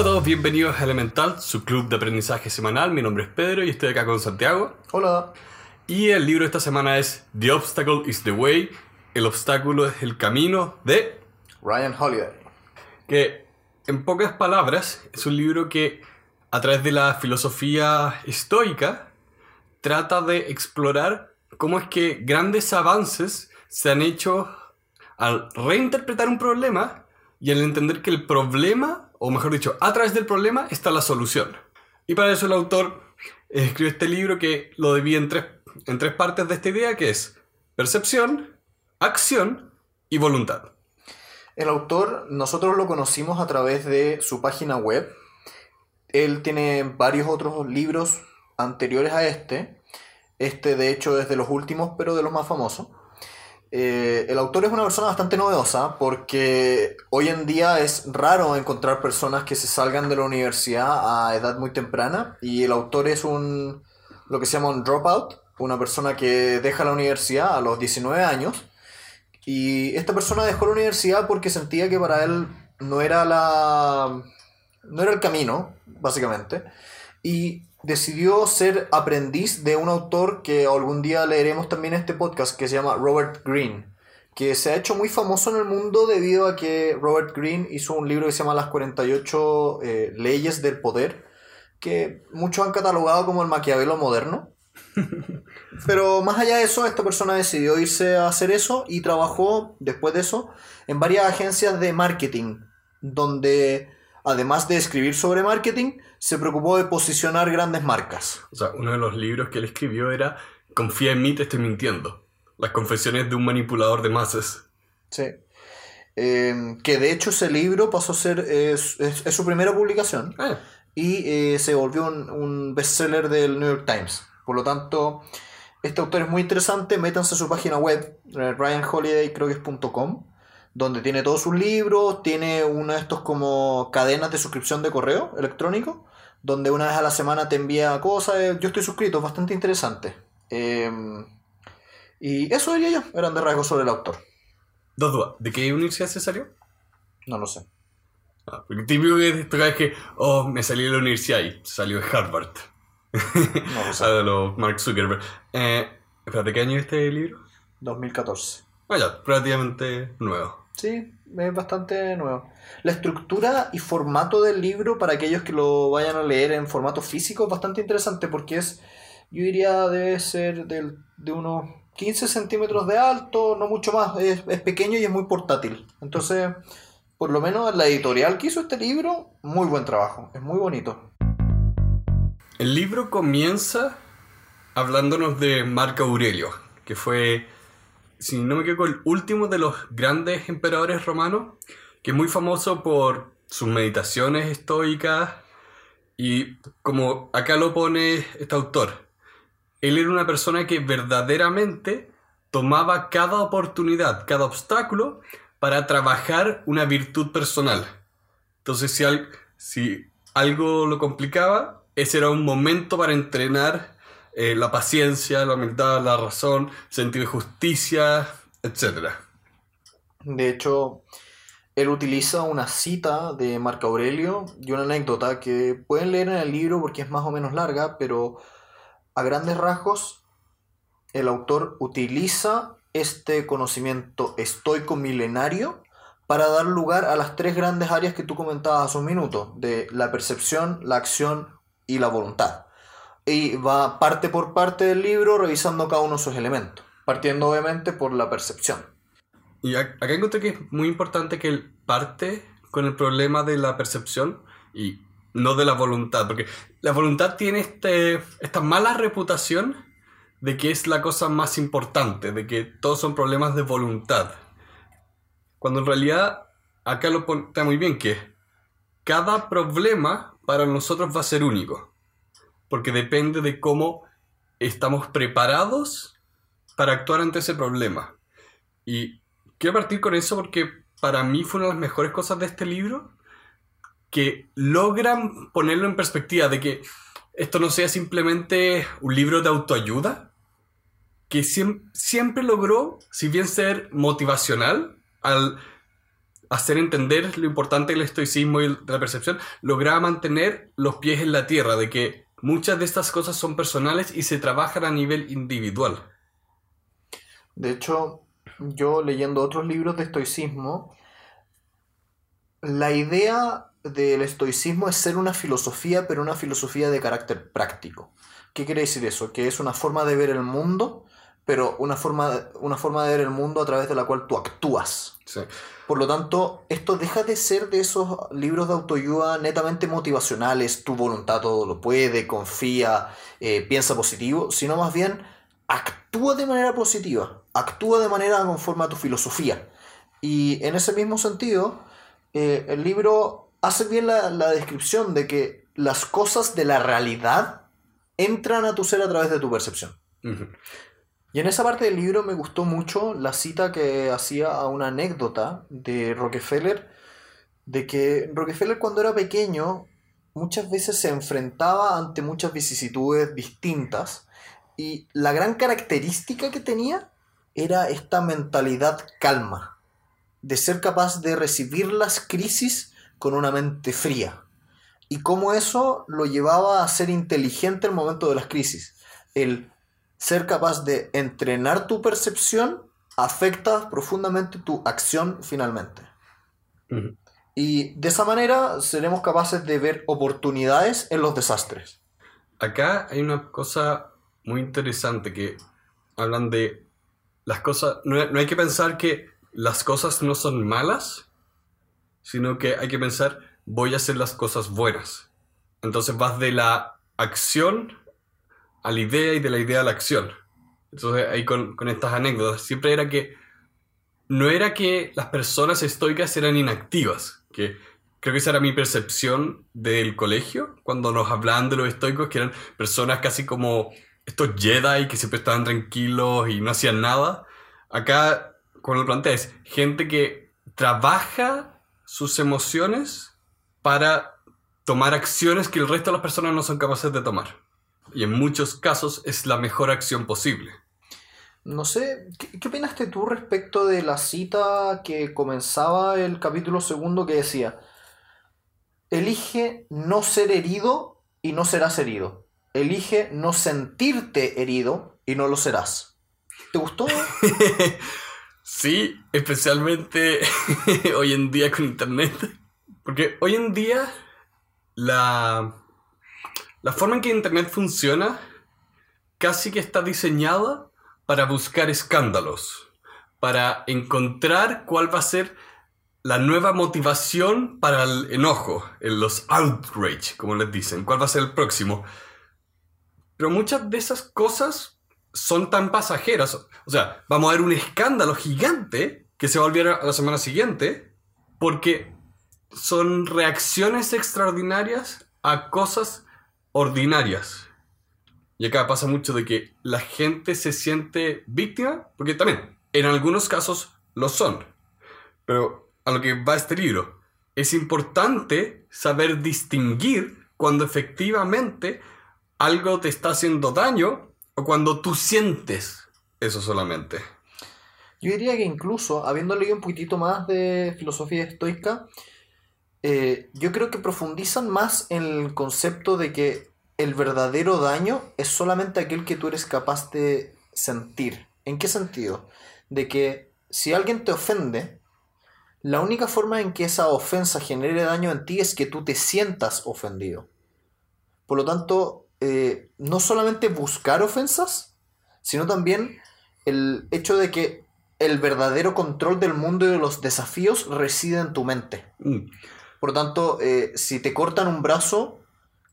Hola a todos, bienvenidos a Elemental, su club de aprendizaje semanal. Mi nombre es Pedro y estoy acá con Santiago. Hola. Y el libro de esta semana es The Obstacle is the Way. El obstáculo es el camino de Ryan Holiday. Que, en pocas palabras, es un libro que, a través de la filosofía estoica, trata de explorar cómo es que grandes avances se han hecho al reinterpretar un problema y al entender que el problema, o mejor dicho, a través del problema está la solución. Y para eso el autor escribió este libro que lo divide en tres, en tres partes de esta idea, que es percepción, acción y voluntad. El autor, nosotros lo conocimos a través de su página web. Él tiene varios otros libros anteriores a este. Este, de hecho, es de los últimos, pero de los más famosos. Eh, el autor es una persona bastante novedosa porque hoy en día es raro encontrar personas que se salgan de la universidad a edad muy temprana y el autor es un lo que se llama un dropout, una persona que deja la universidad a los 19 años y esta persona dejó la universidad porque sentía que para él no era la no era el camino, básicamente. Y decidió ser aprendiz de un autor que algún día leeremos también en este podcast, que se llama Robert Greene, que se ha hecho muy famoso en el mundo debido a que Robert Greene hizo un libro que se llama Las 48 eh, leyes del poder, que muchos han catalogado como el Maquiavelo moderno. Pero más allá de eso, esta persona decidió irse a hacer eso y trabajó después de eso en varias agencias de marketing, donde además de escribir sobre marketing, se preocupó de posicionar grandes marcas. O sea, uno de los libros que él escribió era Confía en mí, te estoy mintiendo. Las confesiones de un manipulador de masas. Sí. Eh, que de hecho ese libro pasó a ser, es, su primera publicación Ah, y eh, se volvió un, un bestseller del New York Times. Por lo tanto, este autor es muy interesante. Métanse a su página web, eh, ryanholiday creo que es .com, donde tiene todos sus libros, tiene uno de estos como cadenas de suscripción de correo electrónico, donde una vez a la semana te envía cosas. Eh, Yo estoy suscrito, es bastante interesante. Eh, y eso diría yo, eran de rasgos sobre el autor. Dos dudas. ¿De qué universidad se salió? No lo sé. Ah, porque típico que te es que, oh, me salí de la universidad y salió de Harvard. No lo sé. de los Mark Zuckerberg. Eh, espérate, ¿qué año es este libro? 2014. Ah, ya, relativamente nuevo. Sí, es bastante nuevo. La estructura y formato del libro, para aquellos que lo vayan a leer en formato físico, es bastante interesante porque es, yo diría, debe ser del- de unos 15 centímetros de alto, no mucho más, es, es pequeño y es muy portátil. Entonces, por lo menos la editorial que hizo este libro, muy buen trabajo, es muy bonito. El libro comienza hablándonos de Marco Aurelio, que fue, si no me equivoco, el último de los grandes emperadores romanos, que es muy famoso por sus meditaciones estoicas y como acá lo pone este autor, él era una persona que verdaderamente tomaba cada oportunidad, cada obstáculo para trabajar una virtud personal. Entonces, si, al- si algo lo complicaba, ese era un momento para entrenar eh, la paciencia, la humildad, la razón, sentido de justicia, etc. De hecho, él utiliza una cita de Marco Aurelio y una anécdota que pueden leer en el libro porque es más o menos larga, pero a grandes rasgos, el autor utiliza este conocimiento estoico milenario para dar lugar a las tres grandes áreas que tú comentabas hace un minuto, de la percepción, la acción y la voluntad. Y va parte por parte del libro revisando cada uno de sus elementos, partiendo obviamente por la percepción. Y ac- acá encontré que es muy importante que él parte con el problema de la percepción y no de la voluntad, porque la voluntad tiene este, esta mala reputación de que es la cosa más importante, de que todos son problemas de voluntad. Cuando en realidad acá lo pone muy bien que cada problema para nosotros va a ser único, porque depende de cómo estamos preparados para actuar ante ese problema. Y quiero partir con eso porque para mí fue una de las mejores cosas de este libro, que logran ponerlo en perspectiva de que esto no sea simplemente un libro de autoayuda, que siem- siempre logró, si bien ser motivacional, al hacer entender lo importante del estoicismo y de la percepción, lograba mantener los pies en la tierra, de que muchas de estas cosas son personales y se trabajan a nivel individual. De hecho, yo leyendo otros libros de estoicismo, la idea del estoicismo es ser una filosofía, pero una filosofía de carácter práctico. ¿Qué quiere decir eso? Que es una forma de ver el mundo, pero una forma, una forma de ver el mundo a través de la cual tú actúas. Por lo tanto, esto deja de ser de esos libros de autoayuda netamente motivacionales, tu voluntad todo lo puede, confía, eh, piensa positivo, sino más bien actúa de manera positiva, actúa de manera conforme a tu filosofía. Y en ese mismo sentido, eh, el libro hace bien la, descripción de que las cosas de la realidad entran a tu ser a través de tu percepción. Y en esa parte del libro me gustó mucho la cita que hacía a una anécdota de Rockefeller, de que Rockefeller cuando era pequeño muchas veces se enfrentaba ante muchas vicisitudes distintas y la gran característica que tenía era esta mentalidad calma, de ser capaz de recibir las crisis con una mente fría. Y cómo eso lo llevaba a ser inteligente en el momento de las crisis. El ser capaz de entrenar tu percepción afecta profundamente tu acción finalmente. Y de esa manera seremos capaces de ver oportunidades en los desastres. Acá hay una cosa muy interesante que hablan de las cosas, no, no hay que pensar que las cosas no son malas, sino que hay que pensar voy a hacer las cosas buenas. Entonces vas de la acción a la idea y de la idea a la acción. Entonces ahí con, estas anécdotas siempre era que no era que las personas estoicas eran inactivas, que creo que esa era mi percepción del colegio, cuando nos hablaban de los estoicos, que eran personas casi como estos Jedi que siempre estaban tranquilos y no hacían nada. Acá, cuando lo planteas, gente que trabaja sus emociones para tomar acciones que el resto de las personas no son capaces de tomar y en muchos casos es la mejor acción posible. No sé, ¿qué, opinaste tú respecto de la cita que comenzaba el capítulo segundo que decía, elige no ser herido y no serás herido. Elige no sentirte herido y no lo serás. ¿Te gustó? sí, especialmente hoy en día con Internet. Porque hoy en día la la forma en que Internet funciona casi que está diseñada para buscar escándalos, para encontrar cuál va a ser la nueva motivación para el enojo, en los outrage, como les dicen, cuál va a ser el próximo. Pero muchas de esas cosas son tan pasajeras. O sea, vamos a ver un escándalo gigante que se va a volver a la semana siguiente porque son reacciones extraordinarias a cosas ordinarias. Y acá pasa mucho de que la gente se siente víctima, porque también en algunos casos lo son. Pero a lo que va este libro, es importante saber distinguir cuando efectivamente algo te está haciendo daño o cuando tú sientes eso solamente. Yo diría que incluso, habiendo leído un poquitito más de filosofía estoica, eh, yo creo que profundizan más en el concepto de que el verdadero daño es solamente aquel que tú eres capaz de sentir. ¿En qué sentido? De que si alguien te ofende, la única forma en que esa ofensa genere daño en ti es que tú te sientas ofendido. Por lo tanto, eh, no solamente buscar ofensas, sino también el hecho de que el verdadero control del mundo y de los desafíos reside en tu mente. Mm. Por lo tanto, eh, si te cortan un brazo,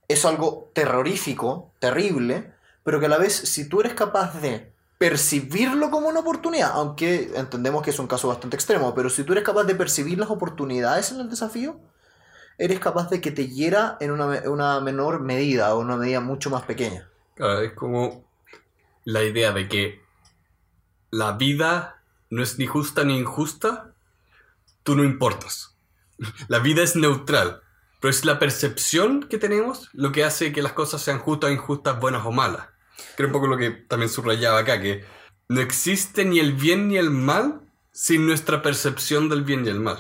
es algo terrorífico, terrible, pero que a la vez, si tú eres capaz de percibirlo como una oportunidad, aunque entendemos que es un caso bastante extremo, pero si tú eres capaz de percibir las oportunidades en el desafío, eres capaz de que te hiera en una, menor medida o una medida mucho más pequeña. Es como la idea de que la vida no es ni justa ni injusta, tú no importas. La vida es neutral, pero es la percepción que tenemos lo que hace que las cosas sean justas o injustas, buenas o malas. Creo un poco lo que también subrayaba acá, que no existe ni el bien ni el mal sin nuestra percepción del bien y el mal.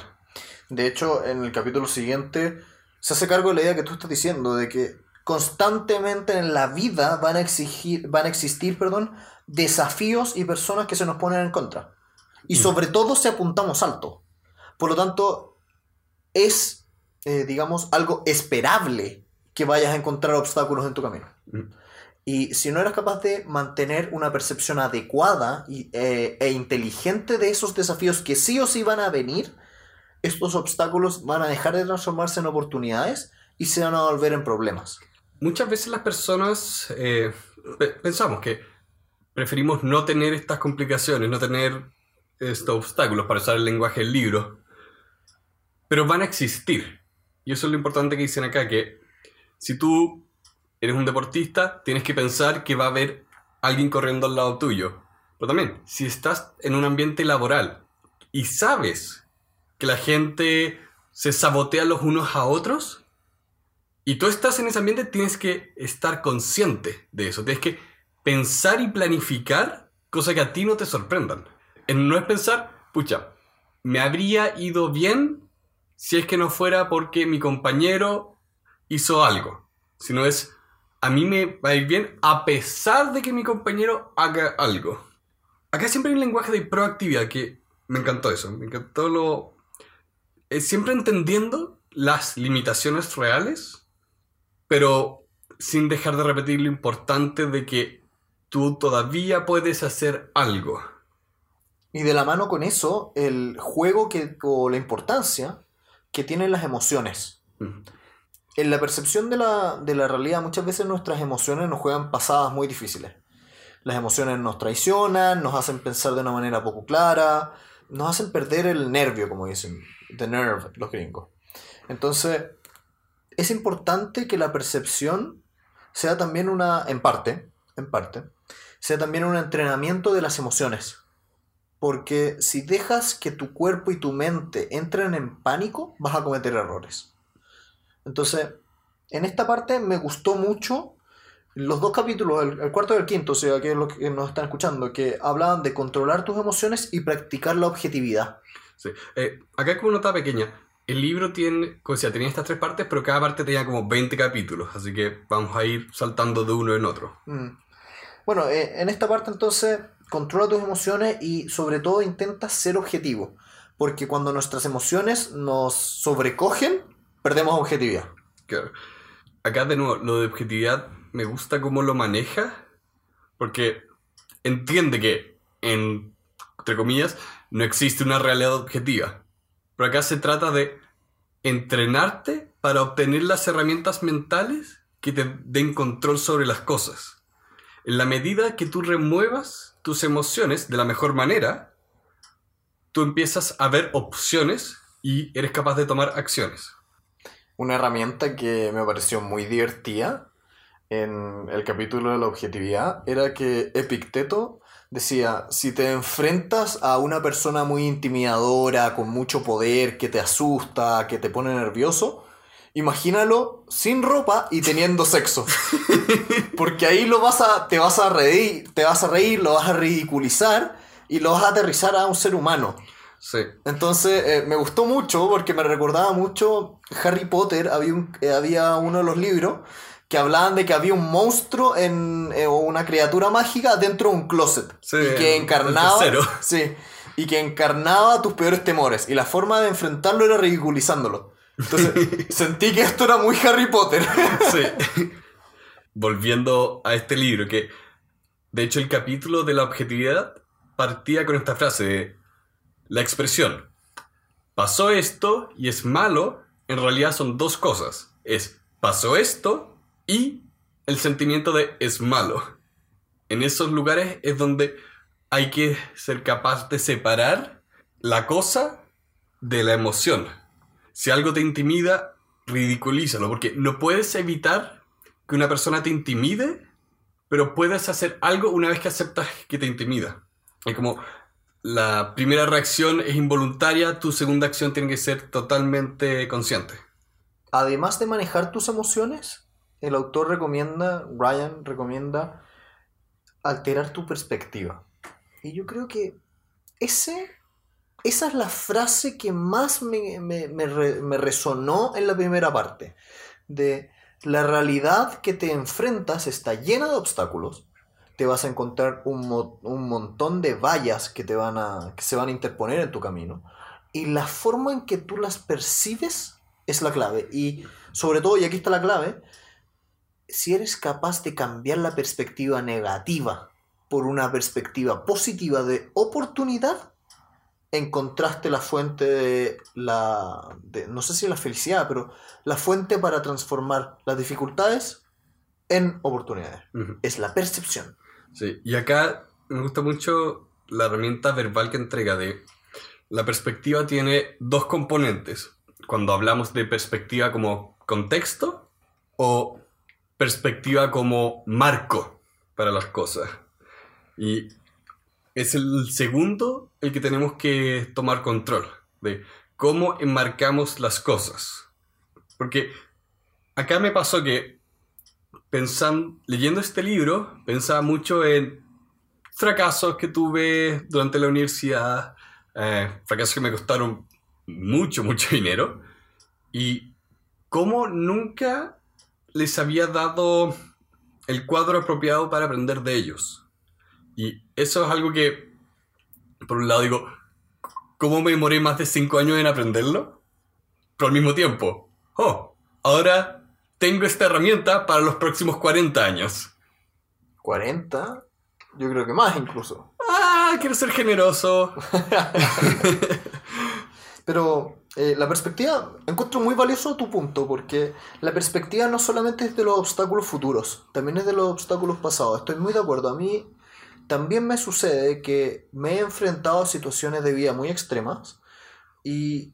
De hecho, en el capítulo siguiente se hace cargo de la idea que tú estás diciendo, de que constantemente en la vida van a, exigir, van a existir perdón, desafíos y personas que se nos ponen en contra. Y sobre todo si apuntamos alto. Por lo tanto, es, eh, digamos, algo esperable que vayas a encontrar obstáculos en tu camino. Mm. Y si no eres capaz de mantener una percepción adecuada y, eh, e inteligente de esos desafíos que sí o sí van a venir, estos obstáculos van a dejar de transformarse en oportunidades y se van a volver en problemas. Muchas veces las personas eh, pe- pensamos que preferimos no tener estas complicaciones, no tener estos obstáculos para usar el lenguaje del libro, pero van a existir. Y eso es lo importante que dicen acá, que si tú eres un deportista, tienes que pensar que va a haber alguien corriendo al lado tuyo. Pero también, si estás en un ambiente laboral y sabes que la gente se sabotea los unos a otros, y tú estás en ese ambiente, tienes que estar consciente de eso. Tienes que pensar y planificar cosas que a ti no te sorprendan. En- No es pensar, pucha, me habría ido bien si es que no fuera porque mi compañero hizo algo. Sino es, a mí me va a ir bien a pesar de que mi compañero haga algo. Acá siempre hay un lenguaje de proactividad que me encantó eso. Me encantó lo... siempre entendiendo las limitaciones reales pero sin dejar de repetir lo importante de que tú todavía puedes hacer algo. Y de la mano con eso, el juego que, o la importancia que tienen las emociones. En la percepción de la, de la realidad, muchas veces nuestras emociones nos juegan pasadas muy difíciles. Las emociones nos traicionan, nos hacen pensar de una manera poco clara, nos hacen perder el nervio, como dicen, the nerve, los gringos. Entonces, es importante que la percepción sea también una, en parte, en parte, sea también un entrenamiento de las emociones. Porque si dejas que tu cuerpo y tu mente entren en pánico, vas a cometer errores. Entonces, en esta parte me gustó mucho los dos capítulos, el, el cuarto y el quinto, o sea, que es lo que nos están escuchando, que hablaban de controlar tus emociones y practicar la objetividad. Sí. Eh, acá es como nota pequeña. El libro tiene, como decía, tenía estas tres partes, pero cada parte tenía como 20 capítulos, así que vamos a ir saltando de uno en otro. Mm. Bueno, eh, en esta parte entonces controla tus emociones y sobre todo intenta ser objetivo, porque cuando nuestras emociones nos sobrecogen, perdemos objetividad. Claro. Acá de nuevo, lo de objetividad me gusta cómo lo maneja, porque entiende que, en, entre comillas, no existe una realidad objetiva. Pero acá se trata de entrenarte para obtener las herramientas mentales que te den control sobre las cosas. En la medida que tú remuevas tus emociones de la mejor manera, tú empiezas a ver opciones y eres capaz de tomar acciones. Una herramienta que me pareció muy divertida en el capítulo de la objetividad era que Epicteto decía, si te enfrentas a una persona muy intimidadora, con mucho poder, que te asusta, que te pone nervioso, imagínalo sin ropa y teniendo sexo. Porque ahí lo vas a, te vas a reír, te vas a reír, lo vas a ridiculizar y lo vas a aterrizar a un ser humano. Sí. Entonces eh, me gustó mucho porque me recordaba mucho Harry Potter, había, un- eh, había uno de los libros que hablaban de que había un monstruo en, eh, o una criatura mágica dentro de un closet Sí, y que encarnaba sí, y que encarnaba tus peores temores y la forma de enfrentarlo era ridiculizándolo. Entonces sentí que esto era muy Harry Potter. Sí. Volviendo a este libro, que de hecho el capítulo de la objetividad partía con esta frase de la expresión pasó esto y es malo, en realidad son dos cosas. Es pasó esto y el sentimiento de es malo. En esos lugares es donde hay que ser capaz de separar la cosa de la emoción. Si algo te intimida, ridiculízalo, porque no puedes evitar que una persona te intimide, pero puedes hacer algo una vez que aceptas que te intimida. Es como la primera reacción es involuntaria, tu segunda acción tiene que ser totalmente consciente. Además de manejar tus emociones, el autor recomienda, Ryan recomienda alterar tu perspectiva. Y yo creo que ese esa es la frase que más me, me- me re- me resonó en la primera parte. De la realidad que te enfrentas está llena de obstáculos. Te vas a encontrar un, un montón de vallas que, te van a, que se van a interponer en tu camino. Y la forma en que tú las percibes es la clave. Y sobre todo, y aquí está la clave, si eres capaz de cambiar la perspectiva negativa por una perspectiva positiva de oportunidad, encontraste la fuente de la, de- no sé si la felicidad, pero la fuente para transformar las dificultades en oportunidades. Es la percepción. Sí, y acá me gusta mucho la herramienta verbal que entrega de... La perspectiva tiene dos componentes. Cuando hablamos de perspectiva como contexto o perspectiva como marco para las cosas. Y es el segundo el que tenemos que tomar control de cómo enmarcamos las cosas. Porque acá me pasó que pensando, leyendo este libro, pensaba mucho en fracasos que tuve durante la universidad, eh, fracasos que me costaron mucho, mucho dinero, y cómo nunca les había dado el cuadro apropiado para aprender de ellos. Y eso es algo que, por un lado digo, ¿cómo me demoré más de 5 años en aprenderlo? Pero al mismo tiempo, oh, ahora tengo esta herramienta para los próximos 40 años. 40, yo creo que más incluso. Ah, quiero ser generoso. Pero eh, la perspectiva, encuentro muy valioso tu punto, porque la perspectiva no solamente es de los obstáculos futuros, también es de los obstáculos pasados. Estoy muy de acuerdo. A mí también me sucede que me he enfrentado a situaciones de vida muy extremas y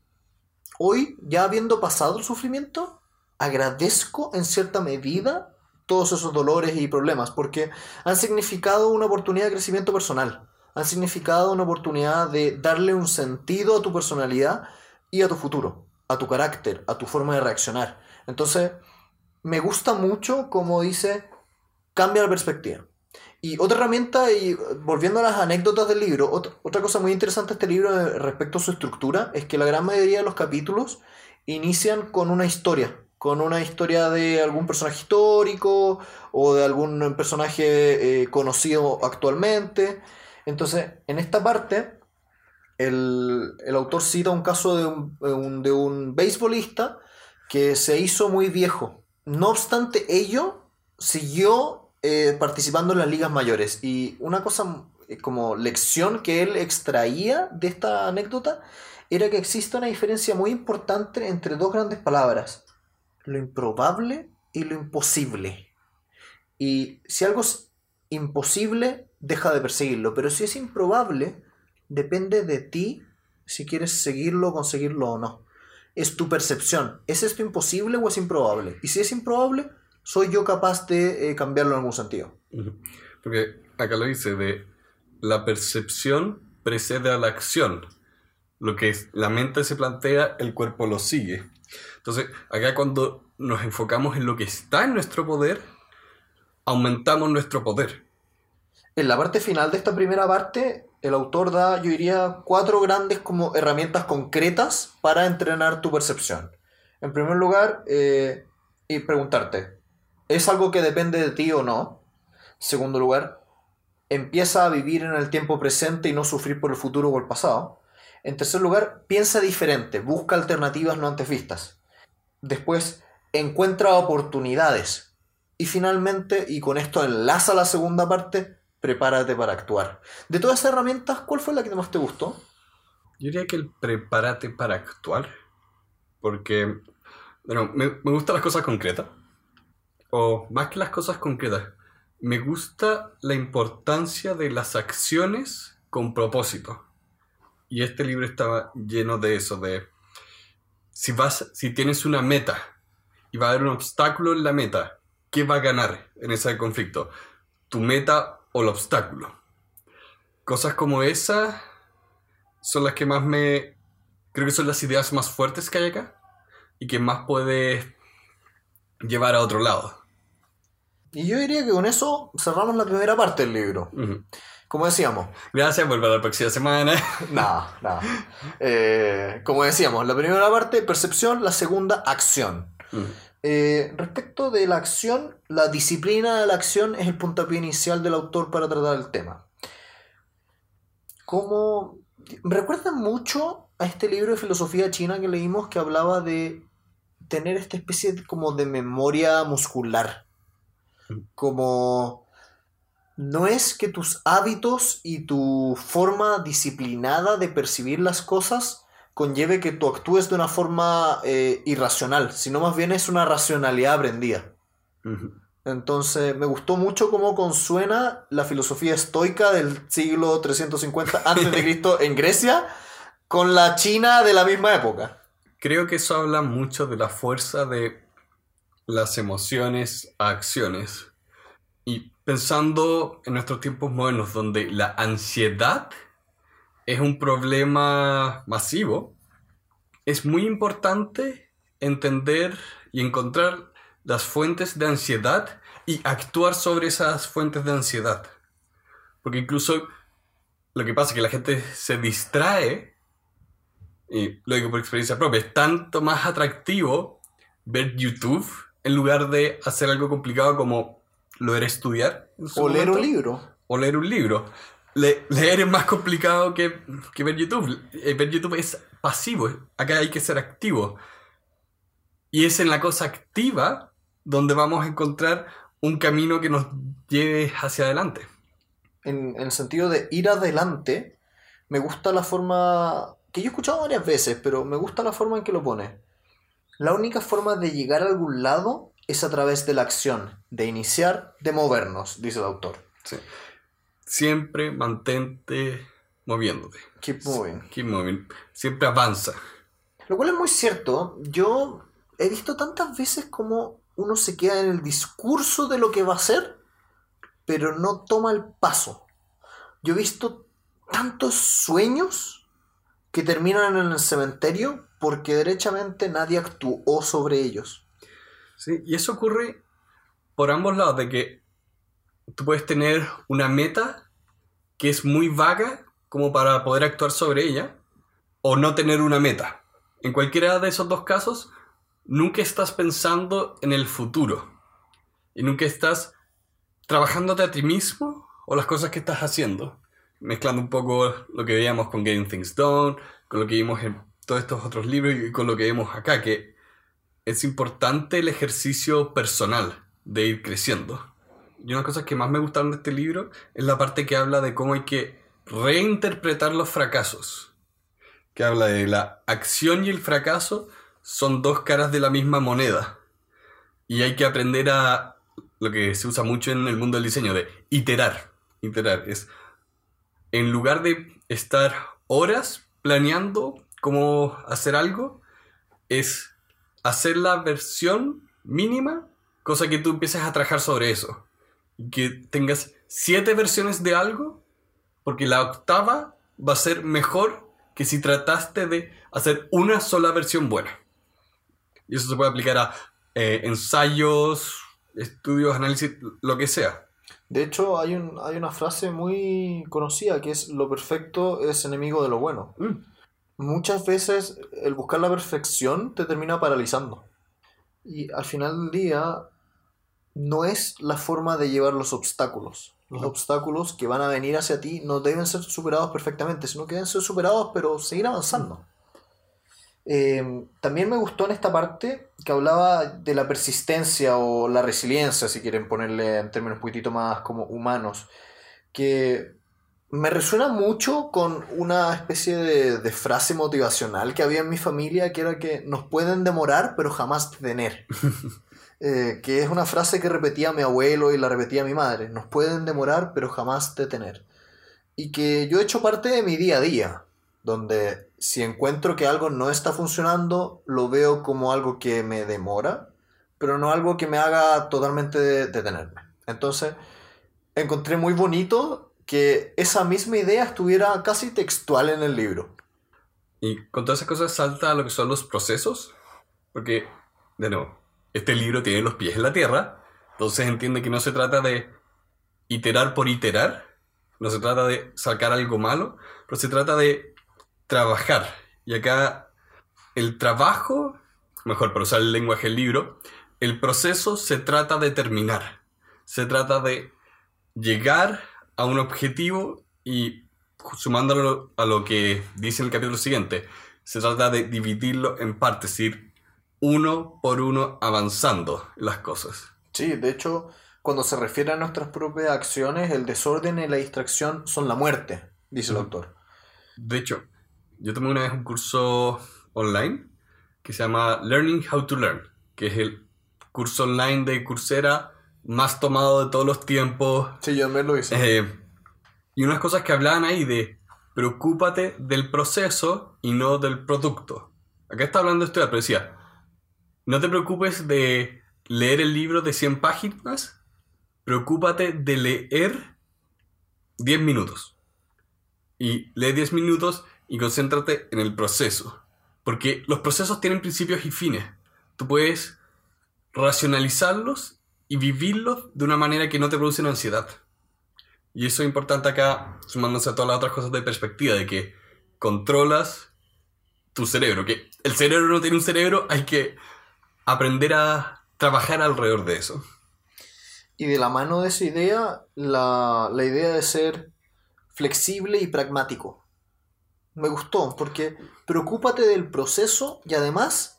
hoy, ya habiendo pasado el sufrimiento, agradezco en cierta medida todos esos dolores y problemas, porque han significado una oportunidad de crecimiento personal han significado una oportunidad de darle un sentido a tu personalidad y a tu futuro, a tu carácter, a tu forma de reaccionar. Entonces, me gusta mucho como dice, cambia la perspectiva. Y otra herramienta, y volviendo a las anécdotas del libro, otra, cosa muy interesante de este libro respecto a su estructura es que la gran mayoría de los capítulos inician con una historia, con una historia de algún personaje histórico o de algún personaje eh, conocido actualmente. Entonces, en esta parte, el, el autor cita un caso de un- de un beisbolista que se hizo muy viejo. No obstante ello, siguió eh, participando en las ligas mayores. Y una cosa eh, como lección que él extraía de esta anécdota era que existe una diferencia muy importante entre dos grandes palabras, lo improbable y lo imposible. Y si algo es imposible, deja de perseguirlo. Pero si es improbable, depende de ti si quieres seguirlo, conseguirlo o no. Es tu percepción. ¿Es esto imposible o es improbable? Y si es improbable, soy yo capaz de eh, cambiarlo en algún sentido. Porque acá lo dice de la percepción precede a la acción. Lo que es- la mente se plantea, el cuerpo lo sigue. Entonces, acá cuando nos enfocamos en lo que está en nuestro poder, aumentamos nuestro poder. En la parte final de esta primera parte, el autor da, yo diría, cuatro grandes como herramientas concretas para entrenar tu percepción. En primer lugar, eh, y preguntarte, ¿es algo que depende de ti o no? Segundo lugar, empieza a vivir en el tiempo presente y no sufrir por el futuro o el pasado. En tercer lugar, piensa diferente, busca alternativas no antes vistas. Después, encuentra oportunidades. Y finalmente, y con esto enlaza la segunda parte, prepárate para actuar. De todas esas herramientas, ¿cuál fue la que más te gustó? Yo diría que el prepárate para actuar. Porque, bueno, me, me gustan las cosas concretas. O más que las cosas concretas, me gusta la importancia de las acciones con propósito. Y este libro estaba lleno de eso, de si vas, si tienes una meta y va a haber un obstáculo en la meta, ¿qué va a ganar en ese conflicto? ¿Tu meta o el obstáculo? Cosas como esa son las que más me... Creo que son las ideas más fuertes que hay acá y que más puede llevar a otro lado. Y yo diría que con eso cerramos la primera parte del libro. Como decíamos, Gracias, vuelvo a la próxima semana. nada, nada. Eh, como decíamos, la primera parte, percepción, la segunda, acción. Eh, respecto de la acción, la disciplina de la acción es el puntapié inicial del autor para tratar el tema. Como me recuerda mucho a este libro de filosofía china que leímos que hablaba de tener esta especie de- como de memoria muscular. Como no es que tus hábitos y tu forma disciplinada de percibir las cosas conlleve que tú actúes de una forma eh, irracional, sino más bien es una racionalidad aprendida. Entonces me gustó mucho cómo consuena la filosofía estoica del siglo 350 a.C. en Grecia con la China de la misma época. Creo que eso habla mucho de la fuerza de las emociones a acciones. Y pensando en nuestros tiempos modernos, donde la ansiedad es un problema masivo, es muy importante entender y encontrar las fuentes de ansiedad y actuar sobre esas fuentes de ansiedad. Porque incluso lo que pasa es que la gente se distrae y lo digo por experiencia propia, es tanto más atractivo ver YouTube en lugar de hacer algo complicado como lo era estudiar. O leer un libro. O leer un libro. Le- leer es más complicado que, que ver YouTube. Eh, Ver YouTube es pasivo, acá hay que ser activo. Y es en la cosa activa donde vamos a encontrar un camino que nos lleve hacia adelante. En, en el sentido de ir adelante, me gusta la forma que yo he escuchado varias veces, pero me gusta la forma en que lo pone. La única forma de llegar a algún lado es a través de la acción, de iniciar, de movernos, dice el autor. Sí. Siempre mantente moviéndote. Keep moving. Keep moving. Siempre avanza. Lo cual es muy cierto. Yo he visto tantas veces como uno se queda en el discurso de lo que va a hacer, pero no toma el paso. Yo he visto tantos sueños que terminan en el cementerio porque derechamente nadie actuó sobre ellos. Sí, y eso ocurre por ambos lados, de que tú puedes tener una meta que es muy vaga como para poder actuar sobre ella, o no tener una meta. En cualquiera de esos dos casos, nunca estás pensando en el futuro. Y nunca estás trabajándote a ti mismo o las cosas que estás haciendo. Mezclando un poco lo que veíamos con Getting Things Done, con lo que vimos en todos estos otros libros y con lo que vemos acá, que es importante el ejercicio personal de ir creciendo. Y una cosa que más me gustaron de este libro es la parte que habla de cómo hay que reinterpretar los fracasos. Que habla de la acción y el fracaso son dos caras de la misma moneda. Y hay que aprender a lo que se usa mucho en el mundo del diseño, de iterar. Iterar es, en lugar de estar horas planeando cómo hacer algo, es hacer la versión mínima, cosa que tú empieces a trabajar sobre eso. Y que tengas siete versiones de algo, porque la octava va a ser mejor que si trataste de hacer una sola versión buena. Y eso se puede aplicar a eh, ensayos, estudios, análisis, lo que sea. De hecho, hay, un, hay una frase muy conocida que es lo perfecto es enemigo de lo bueno. Mm. Muchas veces el buscar la perfección te termina paralizando. Y al final del día no es la forma de llevar los obstáculos. Los No. obstáculos que van a venir hacia ti no deben ser superados perfectamente, sino que deben ser superados, pero seguir avanzando. Eh, también me gustó en esta parte que hablaba de la persistencia o la resiliencia, si quieren ponerle en términos un poquitito más como humanos, que me resuena mucho con una especie de, de frase motivacional que había en mi familia, que era que nos pueden demorar, pero jamás detener. Eh, que es una frase que repetía mi abuelo y la repetía mi madre. Nos pueden demorar, pero jamás detener. Y que yo he hecho parte de mi día a día, donde si encuentro que algo no está funcionando, lo veo como algo que me demora, pero no algo que me haga totalmente de- detenerme. Entonces, encontré muy bonito que esa misma idea estuviera casi textual en el libro. Y con todas esas cosas salta a lo que son los procesos, porque, de nuevo, este libro tiene los pies en la tierra, entonces entiende que no se trata de iterar por iterar, no se trata de sacar algo malo, pero se trata de trabajar. Y acá el trabajo, mejor para usar el lenguaje del libro, el proceso se trata de terminar. Se trata de llegar a un objetivo y sumándolo a lo que dice en el capítulo siguiente, se trata de dividirlo en partes, ir uno por uno avanzando las cosas. Sí, de hecho, cuando se refiere a nuestras propias acciones, el desorden y la distracción son la muerte, dice el autor. De hecho, yo tomé una vez un curso online que se llama Learning How to Learn, que es el curso online de Coursera más tomado de todos los tiempos. Sí, yo me lo hice. Eh, y unas cosas que hablaban ahí de preocúpate del proceso y no del producto. Acá está hablando esto, pero decía, no te preocupes de leer el libro de 100 páginas, preocúpate de leer 10 minutos. Y lee 10 minutos y concéntrate en el proceso. Porque los procesos tienen principios y fines. Tú puedes racionalizarlos y vivirlos de una manera que no te produce ansiedad. Y eso es importante acá, sumándose a todas las otras cosas de perspectiva, de que controlas tu cerebro, que el cerebro no tiene un cerebro, hay que aprender a trabajar alrededor de eso. Y de la mano de esa idea, la, la idea de ser flexible y pragmático. Me gustó, porque preocúpate del proceso y además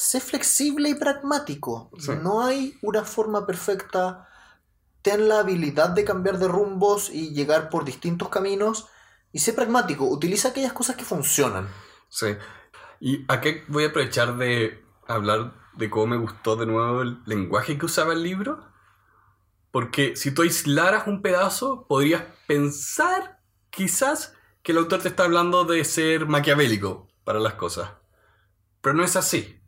sé flexible y pragmático. Sí. No hay una forma perfecta. Ten la habilidad de cambiar de rumbos y llegar por distintos caminos. Y sé pragmático. Utiliza aquellas cosas que funcionan. Sí. Y aquí voy a aprovechar de hablar de cómo me gustó de nuevo el lenguaje que usaba el libro. Porque si tú aislaras un pedazo, podrías pensar quizás que el autor te está hablando de ser maquiavélico para las cosas. Pero no es así.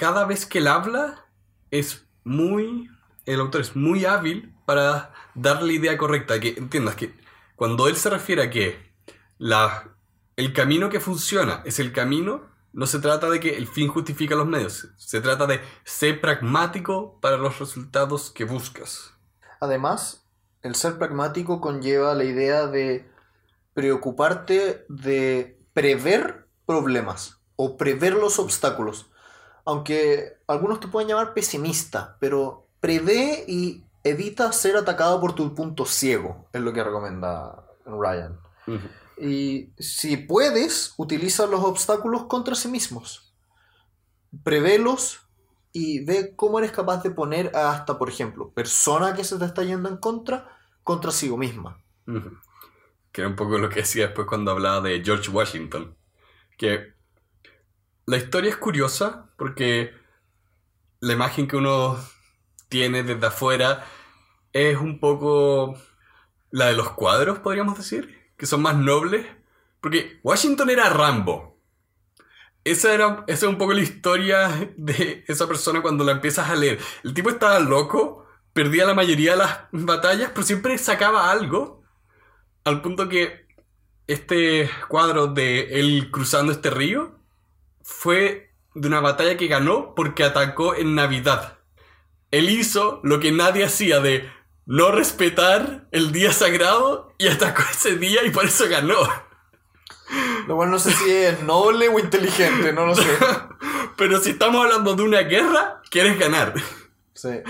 Cada vez que él habla, es muy. El autor es muy hábil para dar la idea correcta. Que entiendas que cuando él se refiere a que la, el camino que funciona es el camino, no se trata de que el fin justifica los medios. Se trata de ser pragmático para los resultados que buscas. Además, el ser pragmático conlleva la idea de preocuparte de prever problemas o prever los obstáculos. Aunque algunos te pueden llamar pesimista, pero prevé y evita ser atacado por tu punto ciego, es lo que recomienda Ryan. Y si puedes, utiliza los obstáculos contra sí mismos. Prevélos y ve cómo eres capaz de poner a hasta, por ejemplo, persona que se te está yendo en contra, contra sí misma. Que era un poco lo que decía después cuando hablaba de George Washington. Que la historia es curiosa porque la imagen que uno tiene desde afuera es un poco la de los cuadros, podríamos decir, que son más nobles. Porque Washington era Rambo. Esa era, esa es un poco la historia de esa persona cuando la empiezas a leer. El tipo estaba loco, perdía la mayoría de las batallas, pero siempre sacaba algo. Al punto que este cuadro de él cruzando este río fue de una batalla que ganó porque atacó en Navidad. Él hizo lo que nadie hacía de no respetar el día sagrado y atacó ese día y por eso ganó. Lo cual no sé si es noble o inteligente, no lo sé. Pero si estamos hablando de una guerra, quieres ganar. Sí.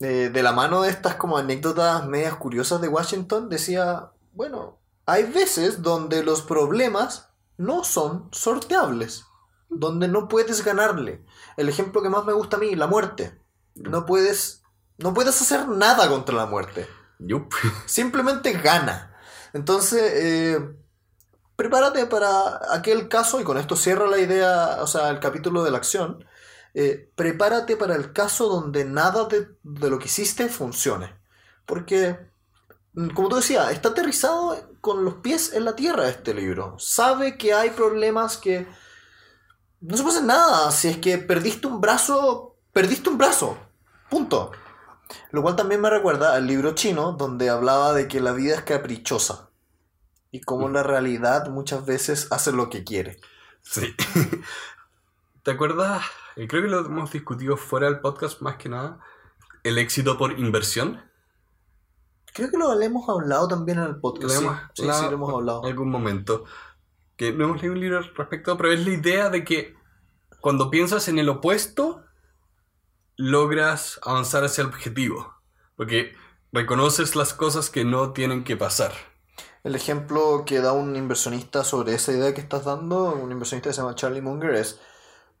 Eh, de la mano de estas como anécdotas medias curiosas de Washington, decía, bueno, hay veces donde los problemas no son sorteables, donde no puedes ganarle. El ejemplo que más me gusta a mí, la muerte. No puedes, no puedes hacer nada contra la muerte. Yup. Simplemente gana. Entonces, eh, prepárate para aquel caso, y con esto cierra la idea, o sea, el capítulo de la acción. eh, prepárate para el caso donde nada de, de lo que hiciste funcione. Porque, como tú decías, está aterrizado con los pies en la tierra este libro. Sabe que hay problemas que no se puede hacer nada. Si es que perdiste un brazo, perdiste un brazo. Punto. Lo cual también me recuerda al libro chino donde hablaba de que la vida es caprichosa y cómo la realidad muchas veces hace lo que quiere. Sí. ¿Te acuerdas? Eh, Creo que lo hemos discutido fuera del podcast más que nada. El éxito por inversión. Creo que lo hemos hablado también en el podcast. Lo sí. hemos Sí, hablado sí, lo hemos hablado. en algún momento. Que no hemos leído un libro al respecto, pero es la idea de que cuando piensas en el opuesto, logras avanzar hacia el objetivo. Porque reconoces las cosas que no tienen que pasar. El ejemplo que da un inversionista sobre esa idea que estás dando, un inversionista que se llama Charlie Munger, es,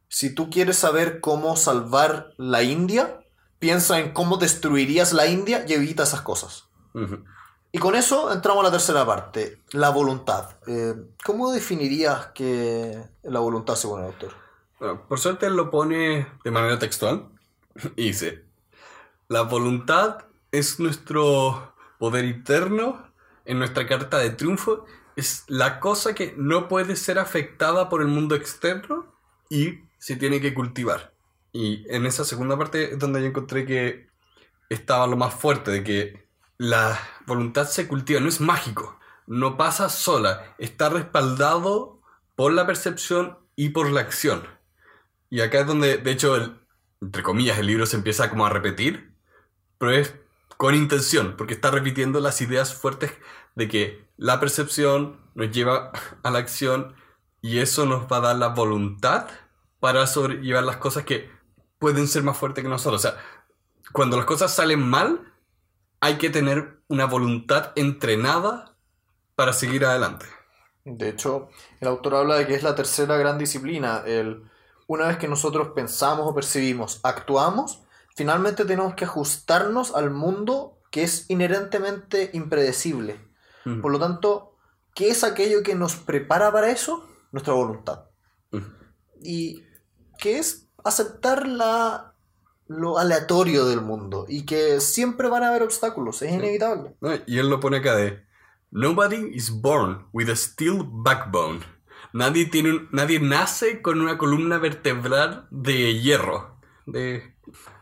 si tú quieres saber cómo salvar la India, piensa en cómo destruirías la India y evita esas cosas. Ujú. Y con eso entramos a la tercera parte, la voluntad. Eh, ¿Cómo definirías que la voluntad según el autor? Bueno, por suerte lo pone de manera textual. Y dice, la voluntad es nuestro poder interno en nuestra carta de triunfo. Es la cosa que no puede ser afectada por el mundo externo y se tiene que cultivar. Y en esa segunda parte es donde yo encontré que estaba lo más fuerte, de que la voluntad se cultiva, no es mágico, no pasa sola, está respaldado por la percepción y por la acción. Y acá es donde, de hecho, el, entre comillas, el libro se empieza como a repetir, pero es con intención, porque está repitiendo las ideas fuertes de que la percepción nos lleva a la acción y eso nos va a dar la voluntad para sobrellevar las cosas que pueden ser más fuertes que nosotros. O sea, cuando las cosas salen mal, hay que tener una voluntad entrenada para seguir adelante. De hecho, el autor habla de que es la tercera gran disciplina. El, una vez que nosotros pensamos o percibimos, actuamos, finalmente tenemos que ajustarnos al mundo que es inherentemente impredecible. Mm. Por lo tanto, ¿qué es aquello que nos prepara para eso? Nuestra voluntad. Mm. Y que es aceptar la, lo aleatorio del mundo y que siempre van a haber obstáculos, es inevitable. ¿no? Y él lo pone acá de Nobody is born with a steel backbone. Nadie, tiene un- nadie nace con una columna vertebral de hierro. De...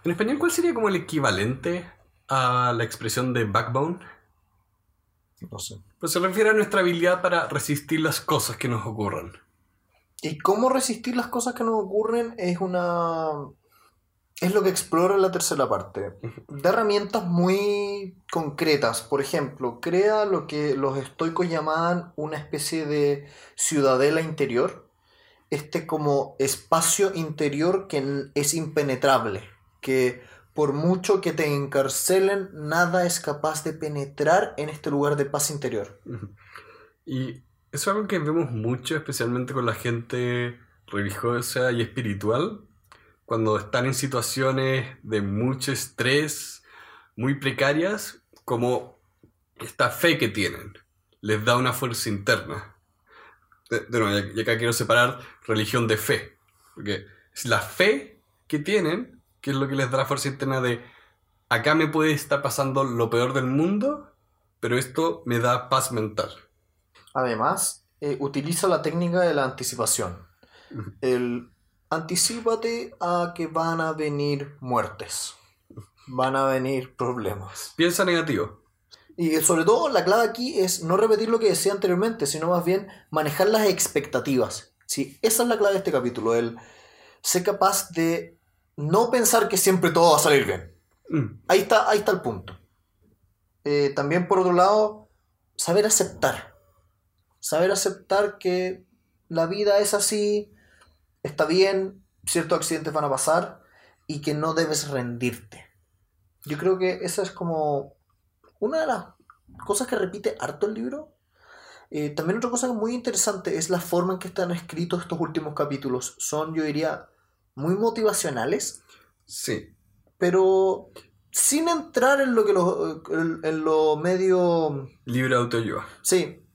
En español, ¿cuál sería como el equivalente a la expresión de backbone? No sé. Pues se refiere a nuestra habilidad para resistir las cosas que nos ocurran. Y cómo resistir las cosas que nos ocurren es una. Es lo que explora la tercera parte. Da herramientas muy concretas. Por ejemplo, crea lo que los estoicos llamaban una especie de ciudadela interior. Este como espacio interior que es impenetrable. Que por mucho que te encarcelen, nada es capaz de penetrar en este lugar de paz interior. Y eso es algo que vemos mucho, especialmente con la gente religiosa y espiritual, cuando están en situaciones de mucho estrés, muy precarias, como esta fe que tienen, les da una fuerza interna. De, de nuevo, y acá quiero separar religión de fe, porque es la fe que tienen, que es lo que les da la fuerza interna de, acá me puede estar pasando lo peor del mundo, pero esto me da paz mental. Además, eh, utiliza la técnica de la anticipación. El anticípate a que van a venir muertes. Van a venir problemas. Piensa negativo. Y sobre todo la clave aquí es no repetir lo que decía anteriormente, sino más bien manejar las expectativas. Sí, esa es la clave de este capítulo, el ser capaz de no pensar que siempre todo va a salir bien. Mm, Ahí está, ahí está el punto. Eh, también por otro lado, saber aceptar. Saber aceptar que la vida es así, está bien, ciertos accidentes van a pasar y que no debes rendirte. Yo creo que esa es como una de las cosas que repite harto el libro. Eh, también otra cosa muy interesante es la forma en que están escritos estos últimos capítulos. Son, yo diría, muy motivacionales Sí. pero sin entrar en lo que lo, en, en lo medio Libre autoayuda. sí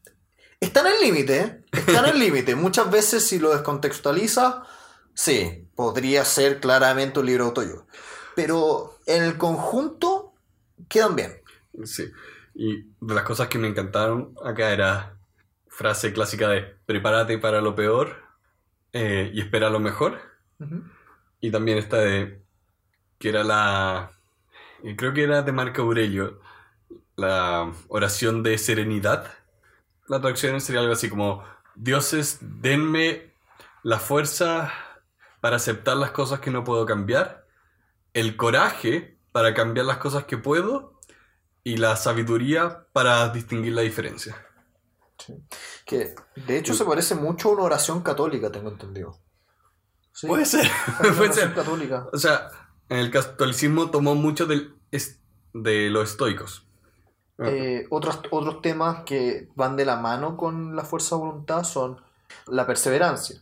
está en el límite está en el límite muchas veces si lo descontextualiza sí podría ser claramente un libro autoayuda pero en el conjunto quedan bien Sí. Y de las cosas que me encantaron acá era frase clásica de prepárate para lo peor eh, y espera lo mejor. Y también esta de que era la creo que era de Marco Aurelio la oración de serenidad. La traducción sería algo así como dioses denme la fuerza para aceptar las cosas que no puedo cambiar, el coraje para cambiar las cosas que puedo y la sabiduría para distinguir la diferencia. Sí. Que de hecho se parece mucho a una oración católica, tengo entendido. Sí, Puede ser, puede ser. católica. O sea, en el catolicismo tomó mucho del, de los estoicos. Eh, otros, otros temas que van de la mano con la fuerza de voluntad son la perseverancia,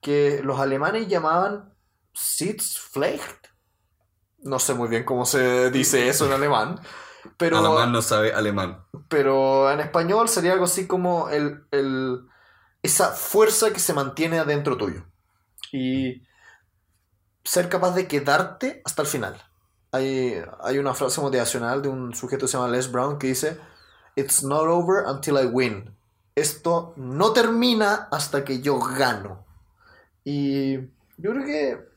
que los alemanes llamaban Sitzpflicht. No sé muy bien cómo se dice eso en alemán, pero, Alemán no sabe alemán. pero en español sería algo así como el, el- esa fuerza que se mantiene adentro tuyo y ser capaz de quedarte hasta el final. Hay, hay una frase motivacional de un sujeto que se llama Les Brown que dice, It's not over until I win. Esto no termina hasta que yo gano. Y yo creo que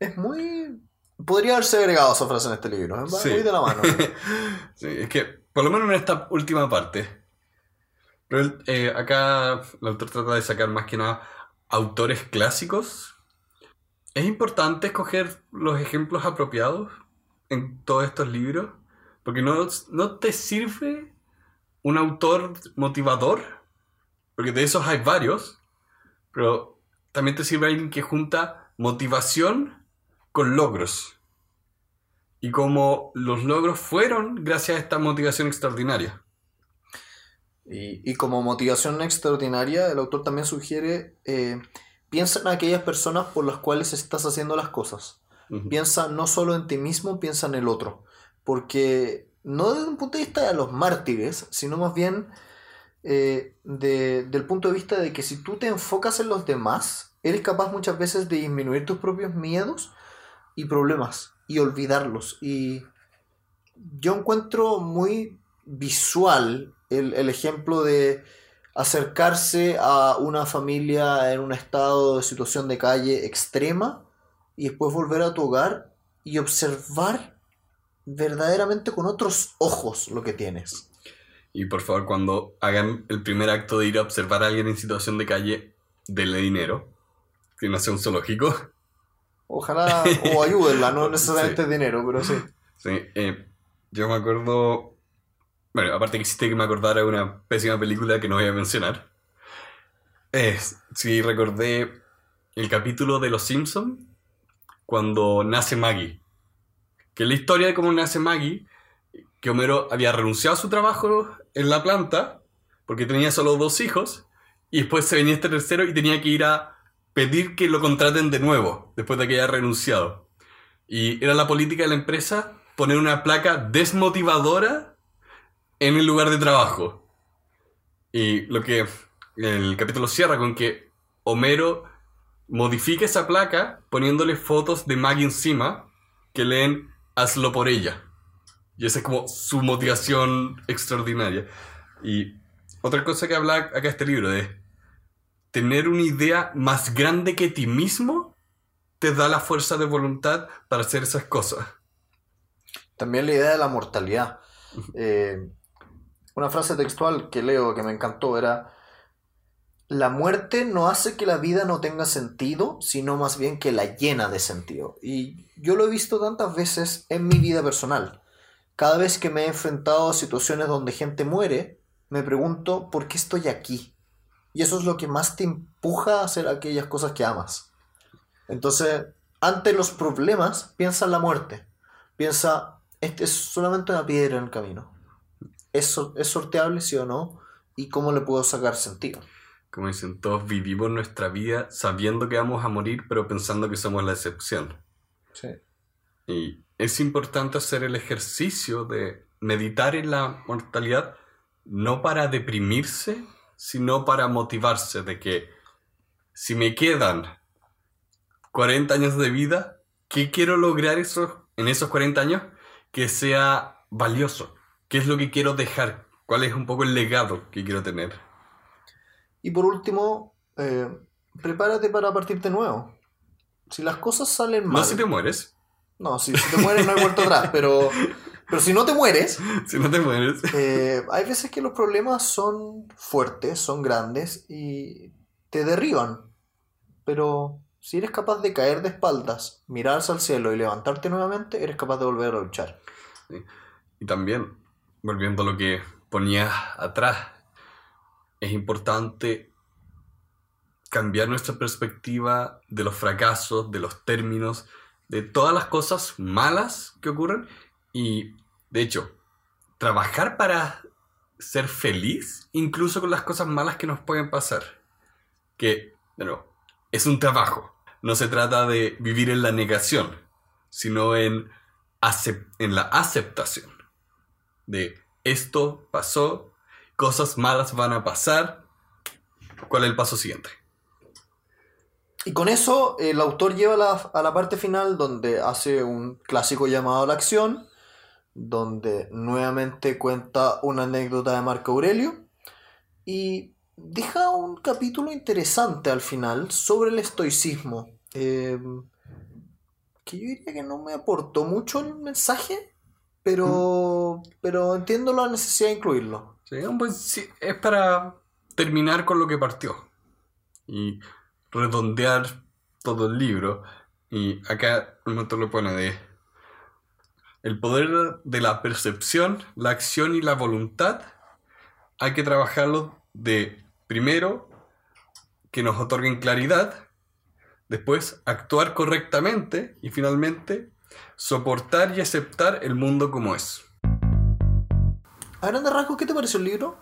es muy... Podría haberse agregado esa frase en este libro. Va Sí. muy de la mano. Sí, es que, por lo menos en esta última parte. Pero eh, acá el autor trata de sacar más que nada autores clásicos. Es importante escoger los ejemplos apropiados en todos estos libros. Porque no, no te sirve un autor motivador. Porque de esos hay varios. Pero también te sirve alguien que junta motivación con logros. Y como los logros fueron gracias a esta motivación extraordinaria. Y, y como motivación extraordinaria, el autor también sugiere, eh, piensa en aquellas personas por las cuales estás haciendo las cosas. Piensa no solo en ti mismo, piensa en el otro. Porque no desde un punto de vista de los mártires, sino más bien eh, de- del punto de vista de que si tú te enfocas en los demás, eres capaz muchas veces de disminuir tus propios miedos y problemas y olvidarlos. Y yo encuentro muy visual el, el ejemplo de acercarse a una familia en un estado de situación de calle extrema y después volver a tu hogar y observar verdaderamente con otros ojos lo que tienes. Y por favor, cuando hagan el primer acto de ir a observar a alguien en situación de calle, denle dinero. Que no sea un zoológico. Ojalá, o ayúdenla, no necesariamente dinero, pero sí. Sí, eh, yo me acuerdo. Bueno, aparte que hiciste que me acordara una pésima película que no voy a mencionar. Es, sí, recordé el capítulo de Los Simpson cuando nace Maggie. Que es la historia de cómo nace Maggie, que Homero había renunciado a su trabajo en la planta porque tenía solo dos hijos y después se venía este tercero y tenía que ir a pedir que lo contraten de nuevo después de que haya renunciado. Y era la política de la empresa poner una placa desmotivadora en el lugar de trabajo. Y lo que el capítulo cierra con que Homero modifica esa placa poniéndole fotos de Maggie encima que leen hazlo por ella. Y esa es como su motivación extraordinaria. Y otra cosa que habla acá este libro de tener una idea más grande que ti mismo te da la fuerza de voluntad para hacer esas cosas. También la idea de la mortalidad. Eh, una frase textual que leo que me encantó era, la muerte no hace que la vida no tenga sentido, sino más bien que la llena de sentido. Y yo lo he visto tantas veces en mi vida personal. Cada vez que me he enfrentado a situaciones donde gente muere, me pregunto, ¿por qué estoy aquí? Y eso es lo que más te empuja a hacer aquellas cosas que amas. Entonces, ante los problemas, piensa en la muerte. Piensa, este es solamente una piedra en el camino. ¿Es, es sorteable, sí o no? ¿Y cómo le puedo sacar sentido? Como dicen, todos vivimos nuestra vida sabiendo que vamos a morir, pero pensando que somos la excepción. Sí. Y es importante hacer el ejercicio de meditar en la mortalidad, no para deprimirse, sino para motivarse de que si me quedan 40 años de vida, ¿qué quiero lograr esos, en esos 40 años que sea valioso? ¿Qué es lo que quiero dejar? ¿Cuál es un poco el legado que quiero tener? Y por último, eh, prepárate para partir de nuevo. Si las cosas salen mal... No si te mueres, No, si, si te mueres no hay vuelta atrás, pero, pero si no te mueres, si no te mueres. eh, hay veces que los problemas son fuertes, son grandes y te derriban. Pero si eres capaz de caer de espaldas, mirar hacia el cielo y levantarte nuevamente, eres capaz de volver a luchar. Y también, volviendo a lo que ponía atrás, es importante cambiar nuestra perspectiva de los fracasos, de los términos, de todas las cosas malas que ocurren y, de hecho, trabajar para ser feliz incluso con las cosas malas que nos pueden pasar. Que, bueno, es un trabajo. No se trata de vivir en la negación, sino en, en la aceptación. De esto pasó, cosas malas van a pasar. ¿Cuál es el paso siguiente? Y con eso el autor lleva a la parte final donde hace un clásico llamado a la acción, donde nuevamente cuenta una anécdota de Marco Aurelio y deja un capítulo interesante al final sobre el estoicismo. Em, que yo diría que no me aportó mucho el mensaje, pero, pero entiendo la necesidad de incluirlo. Sí, es para terminar con lo que partió. Y redondear todo el libro. Y acá el motor lo pone de el poder de la percepción, la acción y la voluntad. Hay que trabajarlo de primero que nos otorguen claridad, después actuar correctamente y finalmente soportar y aceptar el mundo como es. A grandes rasgos, ¿qué te pareció el libro?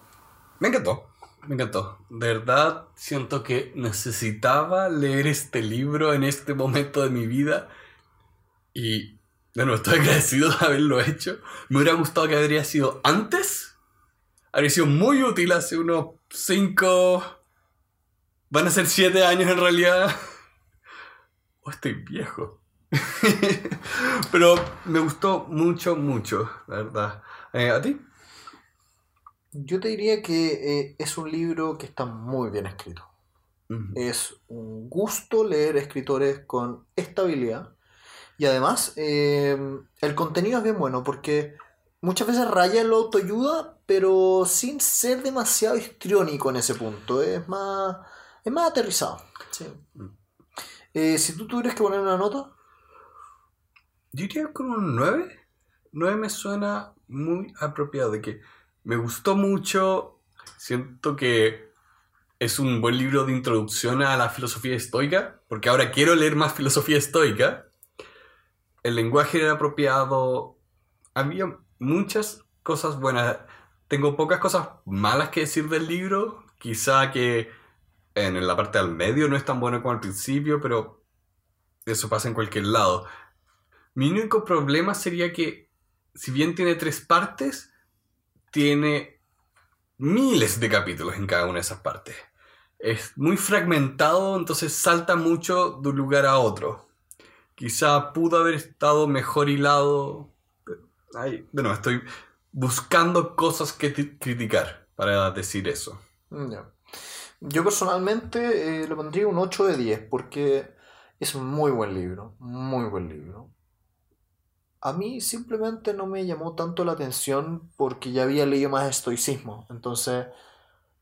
Me encantó. Me encantó. De verdad, siento que necesitaba leer este libro en este momento de mi vida. Y, bueno, estoy agradecido de haberlo hecho. Me hubiera gustado que habría sido antes. Habría sido muy útil hace unos 5... Van a ser 7 años en realidad. Oh, estoy viejo. Pero me gustó mucho, mucho, la verdad. Eh, ¿A ti? Yo te diría que eh, es un libro que está muy bien escrito. Es un gusto leer escritores con estabilidad. Y además, em, el contenido es bien bueno porque muchas veces raya el autoayuda, pero sin ser demasiado histriónico en ese punto. Es más, es más aterrizado. Mm. Eh, si tú tuvieras que poner una nota. Yo diría con un 9. 9 me suena muy apropiado de que me gustó mucho. Siento que es un buen libro de introducción a la filosofía estoica, porque ahora quiero leer más filosofía estoica. El lenguaje era apropiado. Había muchas cosas buenas. Tengo pocas cosas malas que decir del libro. Quizá que en la parte del medio no es tan bueno como al principio, pero eso pasa en cualquier lado. Mi único problema sería que, si bien tiene tres partes, tiene miles de capítulos en cada una de esas partes. Es muy fragmentado, entonces salta mucho de un lugar a otro. Quizá pudo haber estado mejor hilado. Ay, bueno, estoy buscando cosas que criticar para decir eso. Yo personalmente eh, le pondría un 8 de 10 porque es un muy buen libro, muy buen libro a mí simplemente no me llamó tanto la atención porque ya había leído más estoicismo. Entonces,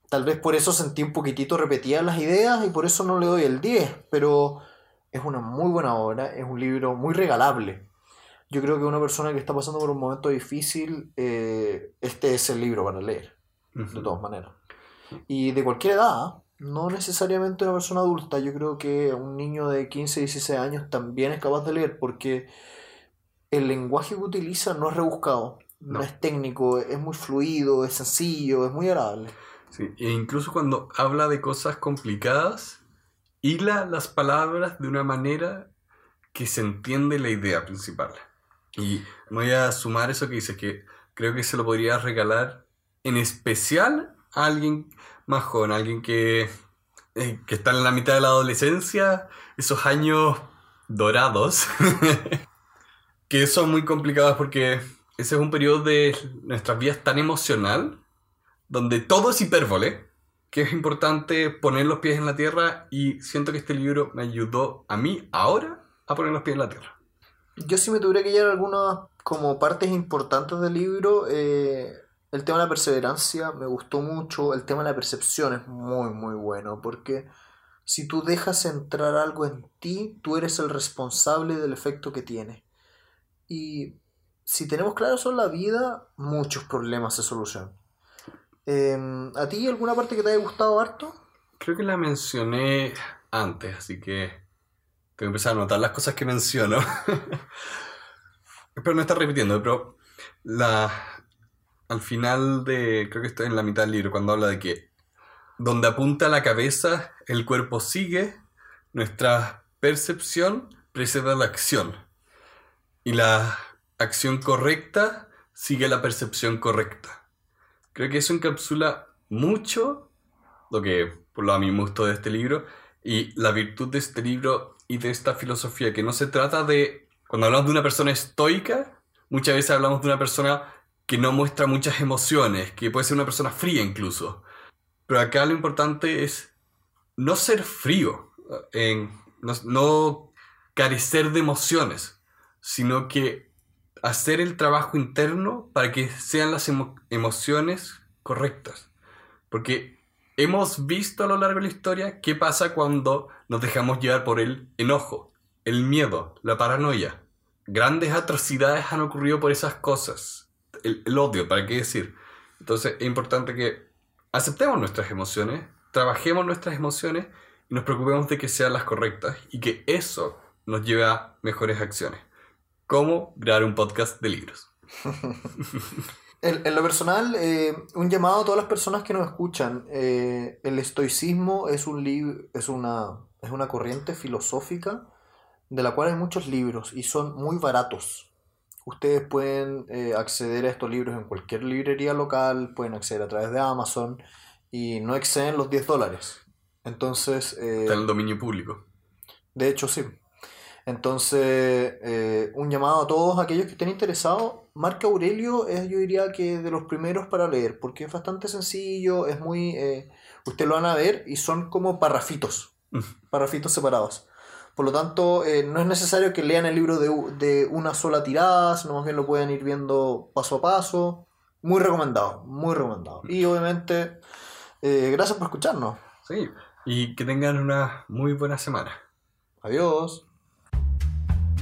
tal vez por eso sentí un poquitito repetidas las ideas y por eso no le doy el 10. Pero es una muy buena obra, es un libro muy regalable. Yo creo que una persona que está pasando por un momento difícil, eh, este es el libro para leer, de todas maneras. Y de cualquier edad, no necesariamente una persona adulta, yo creo que un niño de 15, 16 años también es capaz de leer porque el lenguaje que utiliza no es rebuscado, no. es técnico, es muy fluido, es sencillo, es muy agradable. Sí, e incluso cuando habla de cosas complicadas, hila las palabras de una manera que se entiende la idea principal. Y voy a sumar eso que dice, que creo que se lo podría regalar en especial a alguien más joven, alguien que, eh, que está en la mitad de la adolescencia, esos años dorados. que son muy complicadas porque ese es un periodo de nuestras vidas tan emocional, donde todo es hipérbole, que es importante poner los pies en la tierra y siento que este libro me ayudó a mí ahora a poner los pies en la tierra. Yo sí me tuviera que llevar algunas como partes importantes del libro. Eh, el tema de la perseverancia me gustó mucho. El tema de la percepción es muy, muy bueno. Porque si tú dejas entrar algo en ti, tú eres el responsable del efecto que tiene. Y si tenemos claro eso en la vida, muchos problemas se solucionan. Em, ¿A ti alguna parte que te haya gustado harto? Creo que la mencioné antes, así que tengo que empezar a notar las cosas que menciono. Espero no estar repitiendo, pero la, al final de, creo que estoy en la mitad del libro, cuando habla de que donde apunta la cabeza, el cuerpo sigue, nuestra percepción precede la acción. Y la acción correcta sigue la percepción correcta. Creo que eso encapsula mucho lo que por lo a mí me gustó de este libro y la virtud de este libro y de esta filosofía, que no se trata de, cuando hablamos de una persona estoica, muchas veces hablamos de una persona que no muestra muchas emociones, que puede ser una persona fría incluso. Pero acá lo importante es no ser frío, en, no, no carecer de emociones, sino que hacer el trabajo interno para que sean las emo- emociones correctas. Porque hemos visto a lo largo de la historia qué pasa cuando nos dejamos llevar por el enojo, el miedo, la paranoia. Grandes atrocidades han ocurrido por esas cosas. El, el odio, ¿para qué decir? Entonces es importante que aceptemos nuestras emociones, trabajemos nuestras emociones y nos preocupemos de que sean las correctas y que eso nos lleve a mejores acciones. Como crear un podcast de libros. En, en lo personal, eh, un llamado a todas las personas que nos escuchan. Eh, el estoicismo es, un lib- es, una, es una corriente filosófica de la cual hay muchos libros y son muy baratos. Ustedes pueden eh, acceder a estos libros en cualquier librería local, pueden acceder a través de Amazon y no exceden los 10 dólares. Entonces, eh, Está en el dominio público. de hecho, sí. Entonces, eh, un llamado a todos aquellos que estén interesados. Marco Aurelio es, yo diría que de los primeros para leer, porque es bastante sencillo, es muy... eh, ustedes lo van a ver y son como parrafitos, parrafitos separados. Por lo tanto, eh, no es necesario que lean el libro de, de una sola tirada, sino más bien lo pueden ir viendo paso a paso. Muy recomendado, muy recomendado. Y obviamente, eh, gracias por escucharnos. Sí. Y que tengan una muy buena semana. Adiós.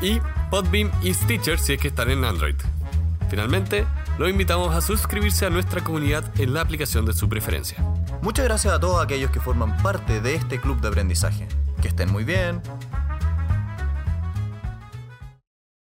y Podbeam y Stitcher si es que están en Android. Finalmente, los invitamos a suscribirse a nuestra comunidad en la aplicación de su preferencia. Muchas gracias a todos aquellos que forman parte de este club de aprendizaje. Que estén muy bien.